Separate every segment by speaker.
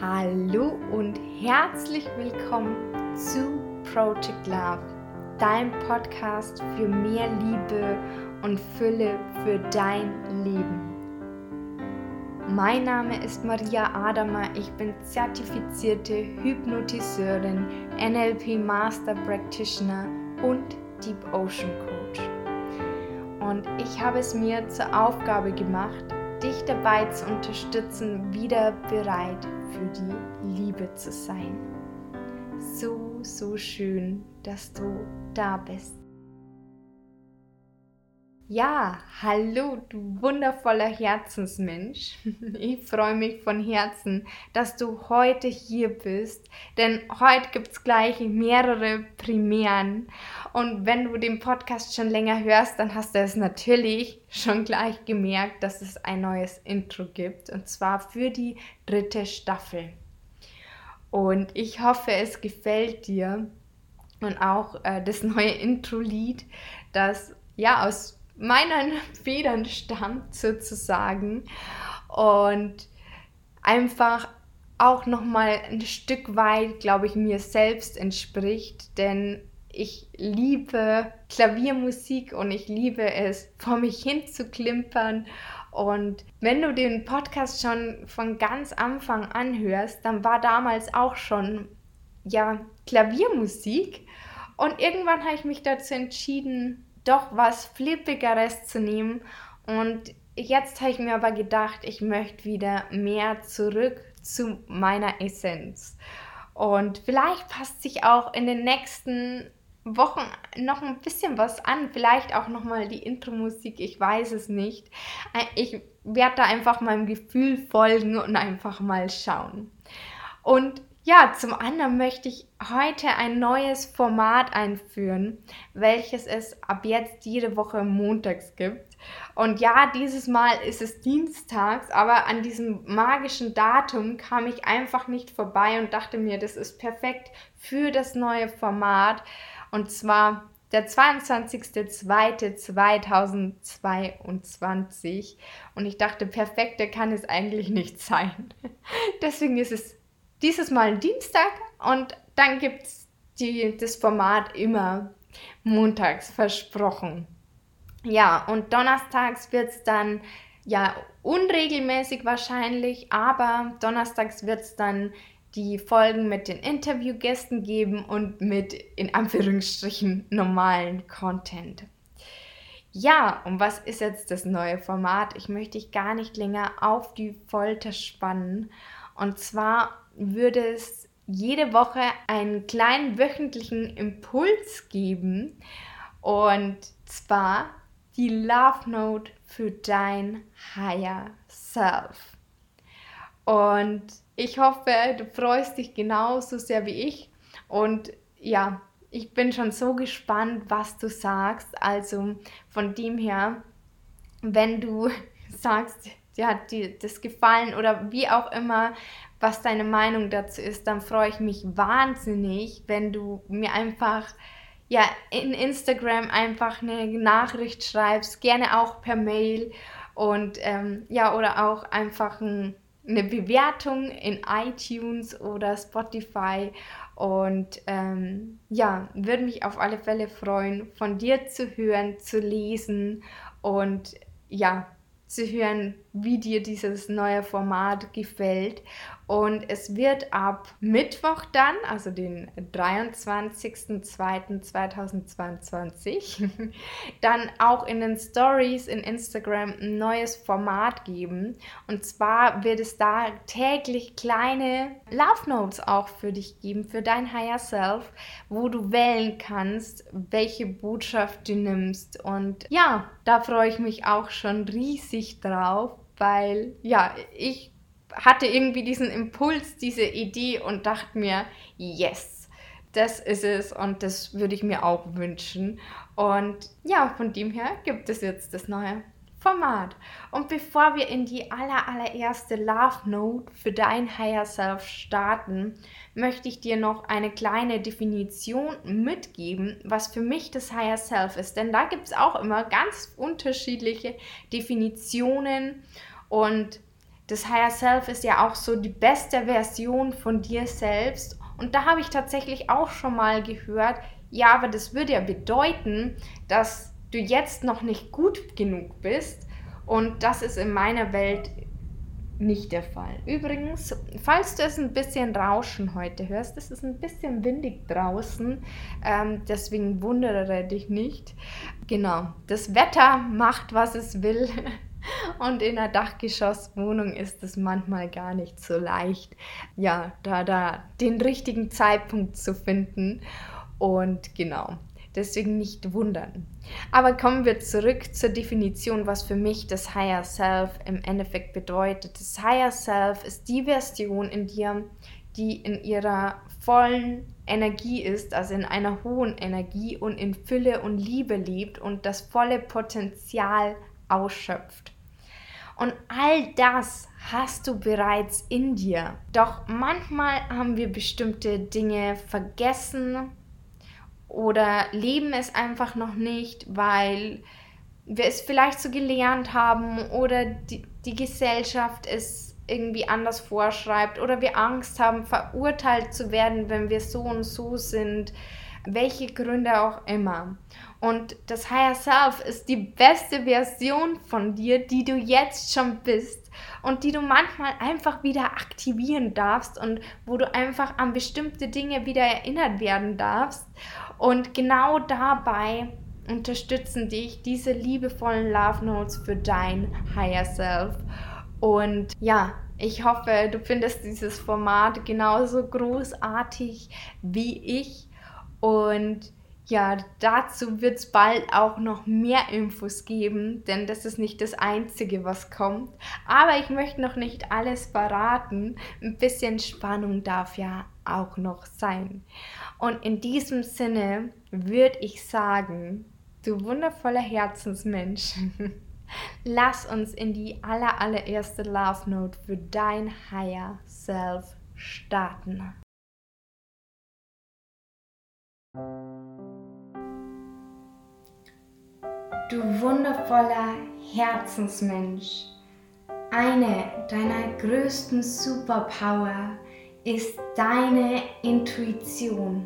Speaker 1: Hallo und herzlich willkommen zu Project Love, dein Podcast für mehr Liebe und Fülle für dein Leben. Mein Name ist Maria Adamer, ich bin zertifizierte Hypnotiseurin, NLP Master Practitioner und Deep Ocean Coach. Und ich habe es mir zur Aufgabe gemacht, dich dabei zu unterstützen, wieder bereit für die Liebe zu sein. So, so schön, dass du da bist. Ja, hallo, du wundervoller Herzensmensch. Ich freue mich von Herzen, dass du heute hier bist, denn heute gibt es gleich mehrere Primären. Und wenn du den Podcast schon länger hörst, dann hast du es natürlich schon gleich gemerkt, dass es ein neues Intro gibt, und zwar für die dritte Staffel. Und ich hoffe, es gefällt dir und auch äh, das neue Intro-Lied, das ja aus meinen Federn stammt sozusagen und einfach auch noch mal ein Stück weit, glaube ich, mir selbst entspricht, denn ich liebe Klaviermusik und ich liebe es, vor mich hin zu klimpern. Und wenn du den Podcast schon von ganz Anfang an hörst, dann war damals auch schon ja Klaviermusik. Und irgendwann habe ich mich dazu entschieden, doch was Flippigeres zu nehmen. Und jetzt habe ich mir aber gedacht, ich möchte wieder mehr zurück zu meiner Essenz. Und vielleicht passt sich auch in den nächsten Wochen noch ein bisschen was an. Vielleicht auch nochmal die Intro-Musik, ich weiß es nicht. Ich werde da einfach meinem Gefühl folgen und einfach mal schauen. Und ja, zum anderen möchte ich heute ein neues Format einführen, welches es ab jetzt jede Woche montags gibt. Und ja, dieses Mal ist es dienstags, aber an diesem magischen Datum kam ich einfach nicht vorbei und dachte mir, das ist perfekt für das neue Format. Und zwar der 22.02.2022. Und ich dachte, perfekter kann es eigentlich nicht sein. Deswegen ist es dieses Mal Dienstag und dann gibt es das Format immer montags versprochen. Ja, und donnerstags wird es dann, ja, unregelmäßig wahrscheinlich, aber donnerstags wird es dann die Folgen mit den Interviewgästen geben und mit in Anführungsstrichen normalen Content. Ja, und was ist jetzt das neue Format? Ich möchte dich gar nicht länger auf die Folter spannen. Und zwar würde es jede Woche einen kleinen wöchentlichen Impuls geben. Und zwar die Love Note für dein Higher Self. Und ich hoffe, du freust dich genauso sehr wie ich. Und ja, ich bin schon so gespannt, was du sagst. Also von dem her, wenn du sagst, dir hat dir das gefallen oder wie auch immer, was deine Meinung dazu ist, dann freue ich mich wahnsinnig, wenn du mir einfach ja in Instagram einfach eine Nachricht schreibst, gerne auch per Mail und ähm, ja oder auch einfach ein, eine Bewertung in iTunes oder Spotify und ähm, ja würde mich auf alle Fälle freuen, von dir zu hören, zu lesen und ja zu hören, wie dir dieses neue Format gefällt. Und es wird ab Mittwoch dann, also den 23.02.2022, dann auch in den Stories in Instagram ein neues Format geben. Und zwar wird es da täglich kleine Love Notes auch für dich geben, für dein Higher Self, wo du wählen kannst, welche Botschaft du nimmst. Und ja, da freue ich mich auch schon riesig drauf, weil ja, ich hatte irgendwie diesen Impuls, diese Idee und dachte mir, yes, das ist es und das würde ich mir auch wünschen. Und ja, von dem her gibt es jetzt das neue Format. Und bevor wir in die aller, allererste Love Note für dein Higher Self starten, möchte ich dir noch eine kleine Definition mitgeben, was für mich das Higher Self ist. Denn da gibt es auch immer ganz unterschiedliche Definitionen und das Higher Self ist ja auch so die beste Version von dir selbst. Und da habe ich tatsächlich auch schon mal gehört, ja, aber das würde ja bedeuten, dass du jetzt noch nicht gut genug bist. Und das ist in meiner Welt nicht der Fall. Übrigens, falls du es ein bisschen Rauschen heute hörst, es ist ein bisschen windig draußen, ähm, deswegen wundere dich nicht. Genau, das Wetter macht, was es will. Und in einer Dachgeschosswohnung ist es manchmal gar nicht so leicht, ja, da, da den richtigen Zeitpunkt zu finden. Und genau, deswegen nicht wundern. Aber kommen wir zurück zur Definition, was für mich das Higher Self im Endeffekt bedeutet. Das Higher Self ist die Version in dir, die in ihrer vollen Energie ist, also in einer hohen Energie und in Fülle und Liebe lebt und das volle Potenzial ausschöpft. Und all das hast du bereits in dir. Doch manchmal haben wir bestimmte Dinge vergessen oder leben es einfach noch nicht, weil wir es vielleicht so gelernt haben oder die, die Gesellschaft es irgendwie anders vorschreibt oder wir Angst haben, verurteilt zu werden, wenn wir so und so sind, welche Gründe auch immer. Und das Higher Self ist die beste Version von dir, die du jetzt schon bist und die du manchmal einfach wieder aktivieren darfst und wo du einfach an bestimmte Dinge wieder erinnert werden darfst. Und genau dabei unterstützen dich diese liebevollen Love Notes für dein Higher Self. Und ja, ich hoffe, du findest dieses Format genauso großartig wie ich. Und ja, dazu wird es bald auch noch mehr Infos geben, denn das ist nicht das Einzige, was kommt. Aber ich möchte noch nicht alles verraten. Ein bisschen Spannung darf ja auch noch sein. Und in diesem Sinne würde ich sagen, du wundervoller Herzensmensch, lass uns in die aller, allererste Love Note für dein Higher Self starten. Du wundervoller Herzensmensch, eine deiner größten Superpower ist deine Intuition.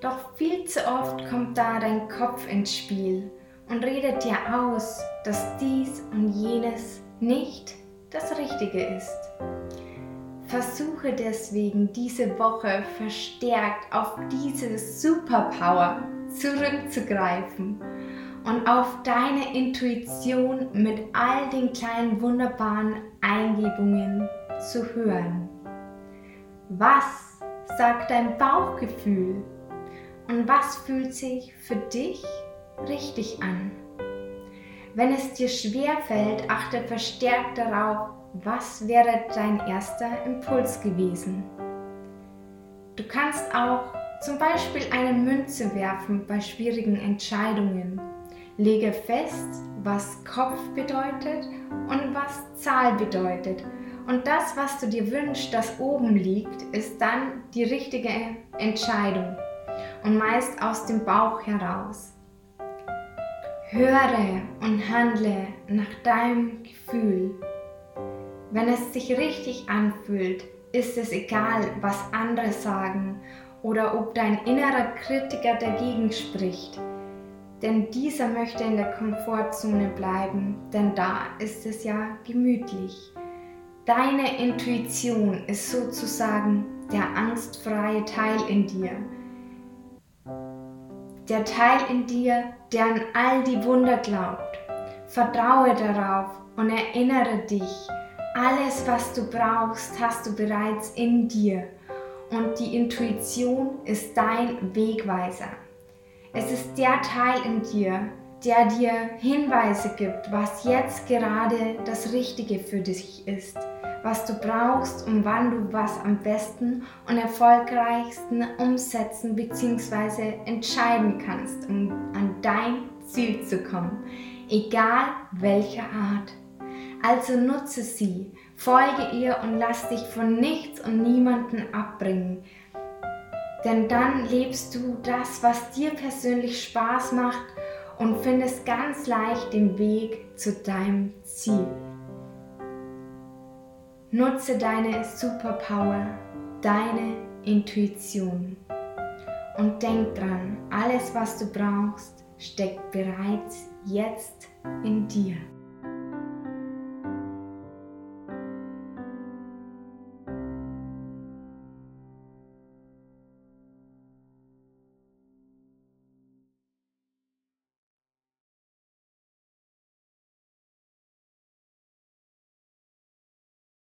Speaker 1: Doch viel zu oft kommt da dein Kopf ins Spiel und redet dir aus, dass dies und jenes nicht das Richtige ist. Versuche deswegen diese Woche verstärkt auf diese Superpower zurückzugreifen und auf deine Intuition mit all den kleinen wunderbaren Eingebungen zu hören. Was sagt dein Bauchgefühl und was fühlt sich für dich richtig an? Wenn es dir schwer fällt, achte verstärkt darauf, was wäre dein erster Impuls gewesen. Du kannst auch zum Beispiel eine Münze werfen bei schwierigen Entscheidungen. Lege fest, was Kopf bedeutet und was Zahl bedeutet und das, was du dir wünschst, das oben liegt, ist dann die richtige Entscheidung und meist aus dem Bauch heraus. Höre und handle nach deinem Gefühl. Wenn es sich richtig anfühlt, ist es egal, was andere sagen oder ob dein innerer Kritiker dagegen spricht. Denn dieser möchte in der Komfortzone bleiben, denn da ist es ja gemütlich. Deine Intuition ist sozusagen der angstfreie Teil in dir. Der Teil in dir, der an all die Wunder glaubt. Vertraue darauf und erinnere dich, alles, was du brauchst, hast du bereits in dir. Und die Intuition ist dein Wegweiser. Es ist der Teil in dir, der dir Hinweise gibt, was jetzt gerade das Richtige für dich ist was du brauchst und wann du was am besten und erfolgreichsten umsetzen bzw. entscheiden kannst, um an dein Ziel zu kommen, egal welcher Art. Also nutze sie, folge ihr und lass dich von nichts und niemanden abbringen. Denn dann lebst du das, was dir persönlich Spaß macht und findest ganz leicht den Weg zu deinem Ziel. Nutze deine Superpower, deine Intuition. Und denk dran, alles, was du brauchst, steckt bereits jetzt in dir.